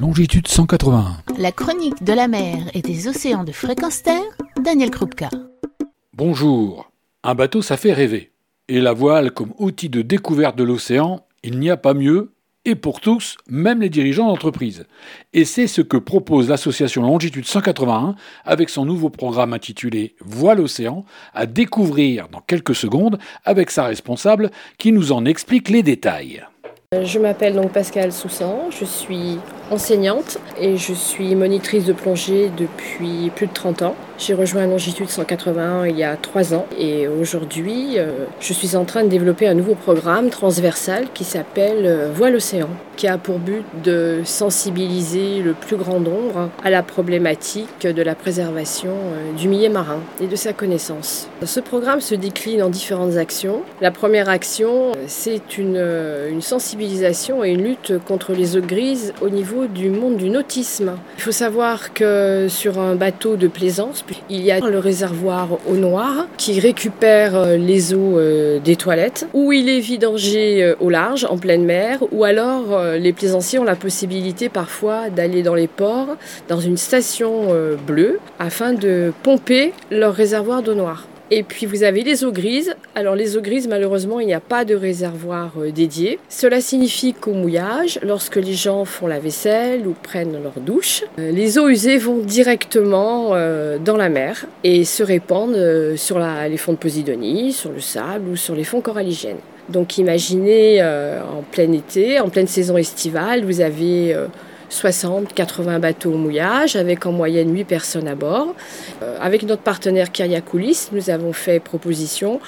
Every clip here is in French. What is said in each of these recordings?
longitude 181. La chronique de la mer et des océans de fréquence terre, Daniel Krupka. Bonjour. Un bateau, ça fait rêver. Et la voile comme outil de découverte de l'océan, il n'y a pas mieux, et pour tous, même les dirigeants d'entreprise. Et c'est ce que propose l'association Longitude 181 avec son nouveau programme intitulé Voile océan à découvrir dans quelques secondes avec sa responsable qui nous en explique les détails. Je m'appelle donc Pascal Soussan, je suis enseignante et je suis monitrice de plongée depuis plus de 30 ans. J'ai rejoint Longitude 181 il y a 3 ans et aujourd'hui euh, je suis en train de développer un nouveau programme transversal qui s'appelle euh, Voile Océan, qui a pour but de sensibiliser le plus grand nombre à la problématique de la préservation euh, du milieu marin et de sa connaissance. Ce programme se décline en différentes actions. La première action, c'est une, une sensibilisation et une lutte contre les eaux grises au niveau du monde du nautisme. Il faut savoir que sur un bateau de plaisance, il y a le réservoir eau noire qui récupère euh, les eaux euh, des toilettes, où il est vidangé euh, au large, en pleine mer, ou alors les plaisanciers ont la possibilité parfois d'aller dans les ports, dans une station bleue, afin de pomper leur réservoir d'eau noire. Et puis vous avez les eaux grises. Alors les eaux grises, malheureusement, il n'y a pas de réservoir euh, dédié. Cela signifie qu'au mouillage, lorsque les gens font la vaisselle ou prennent leur douche, euh, les eaux usées vont directement euh, dans la mer et se répandent sur les fonds de Posidonie, sur le sable ou sur les fonds coralligènes. Donc imaginez en plein été, en pleine saison estivale, vous avez 60, 80 bateaux au mouillage, avec en moyenne 8 personnes à bord. Euh, avec notre partenaire Kyriakoulis, nous avons fait proposition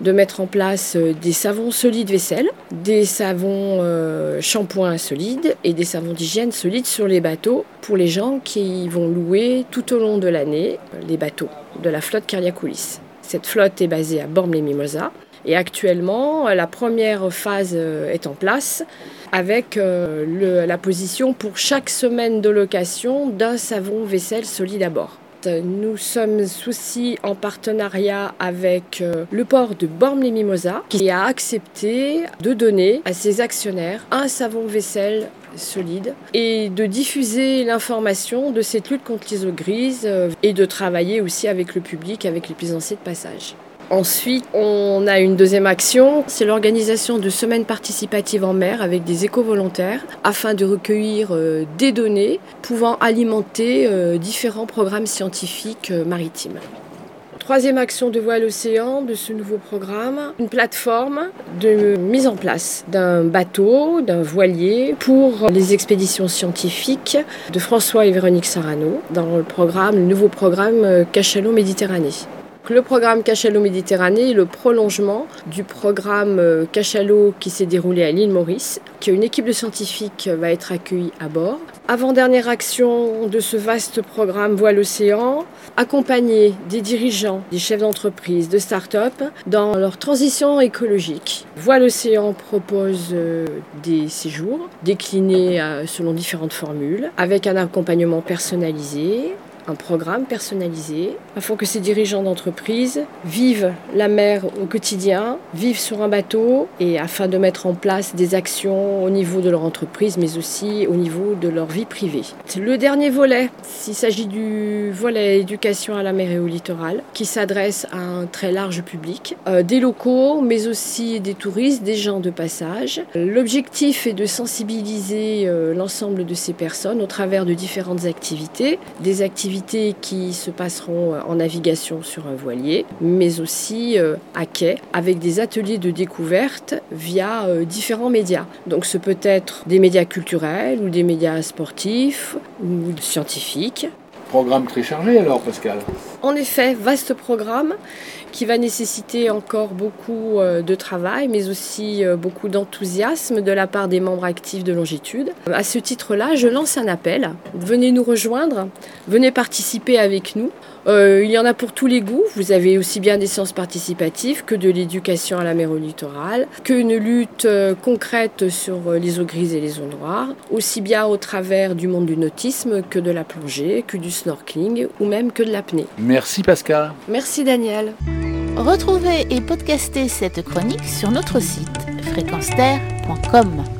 de mettre en place euh, des savons solides vaisselle, des savons euh, shampoings solides et des savons d'hygiène solides sur les bateaux pour les gens qui vont louer tout au long de l'année les bateaux de la flotte Kyriakoulis. Cette flotte est basée à Bormes-les-Mimosas. Et actuellement, la première phase est en place avec euh, la position pour chaque semaine de location d'un savon vaisselle solide à bord. Nous sommes aussi en partenariat avec euh, le port de Bormes-les-Mimosas qui a accepté de donner à ses actionnaires un savon vaisselle solide et de diffuser l'information de cette lutte contre les eaux grises euh, et de travailler aussi avec le public, avec les plaisanciers de passage. Ensuite, on a une deuxième action, c'est l'organisation de semaines participatives en mer avec des éco-volontaires afin de recueillir euh, des données pouvant alimenter euh, différents programmes scientifiques euh, maritimes. Troisième action de Voile Océan de ce nouveau programme, une plateforme de mise en place d'un bateau, d'un voilier pour les expéditions scientifiques de François et Véronique Sarano dans le programme, le nouveau programme Cachalot Méditerranée. Le programme Cachalot Méditerranée est le prolongement du programme euh, Cachalot qui s'est déroulé à l'île Maurice, une équipe de scientifiques va être accueillie à bord. Avant-dernière action de ce vaste programme Voile Océan, accompagner des dirigeants, des chefs d'entreprise, de start-up dans leur transition écologique. Voile Océan propose euh, des séjours déclinés euh, selon différentes formules, avec un accompagnement personnalisé, un programme personnalisé afin que ces dirigeants d'entreprise vivent la mer au quotidien, vivent sur un bateau et afin de mettre en place des actions au niveau de leur entreprise mais aussi au niveau de leur vie privée. Le dernier volet, s'il s'agit du volet éducation à la mer et au littoral qui s'adresse à un très large public, euh, des locaux mais aussi des touristes, des gens de passage. L'objectif est de sensibiliser euh, l'ensemble de ces personnes au travers de différentes activités, des activités qui se passeront euh, en navigation sur un voilier, mais aussi euh, à quai, avec des ateliers de découverte via euh, différents médias. Donc ce peut être des médias culturels ou des médias sportifs ou scientifiques. Programme très chargé alors Pascal. En effet, vaste programme qui va nécessiter encore beaucoup euh, de travail, mais aussi euh, beaucoup d'enthousiasme de la part des membres actifs de Longitude. À ce titre-là, je lance un appel. Venez nous rejoindre, venez participer avec nous. Euh, il y en a pour tous les goûts. Vous avez aussi bien des sciences participatives que de l'éducation à la mer au littoral, qu'une lutte concrète sur les eaux grises et les eaux noires, aussi bien au travers du monde du nautisme que de la plongée, que du snorkeling ou même que de l'apnée. Merci Pascal. Merci Daniel. Retrouvez et podcastez cette chronique sur notre site fréquenceterre.com.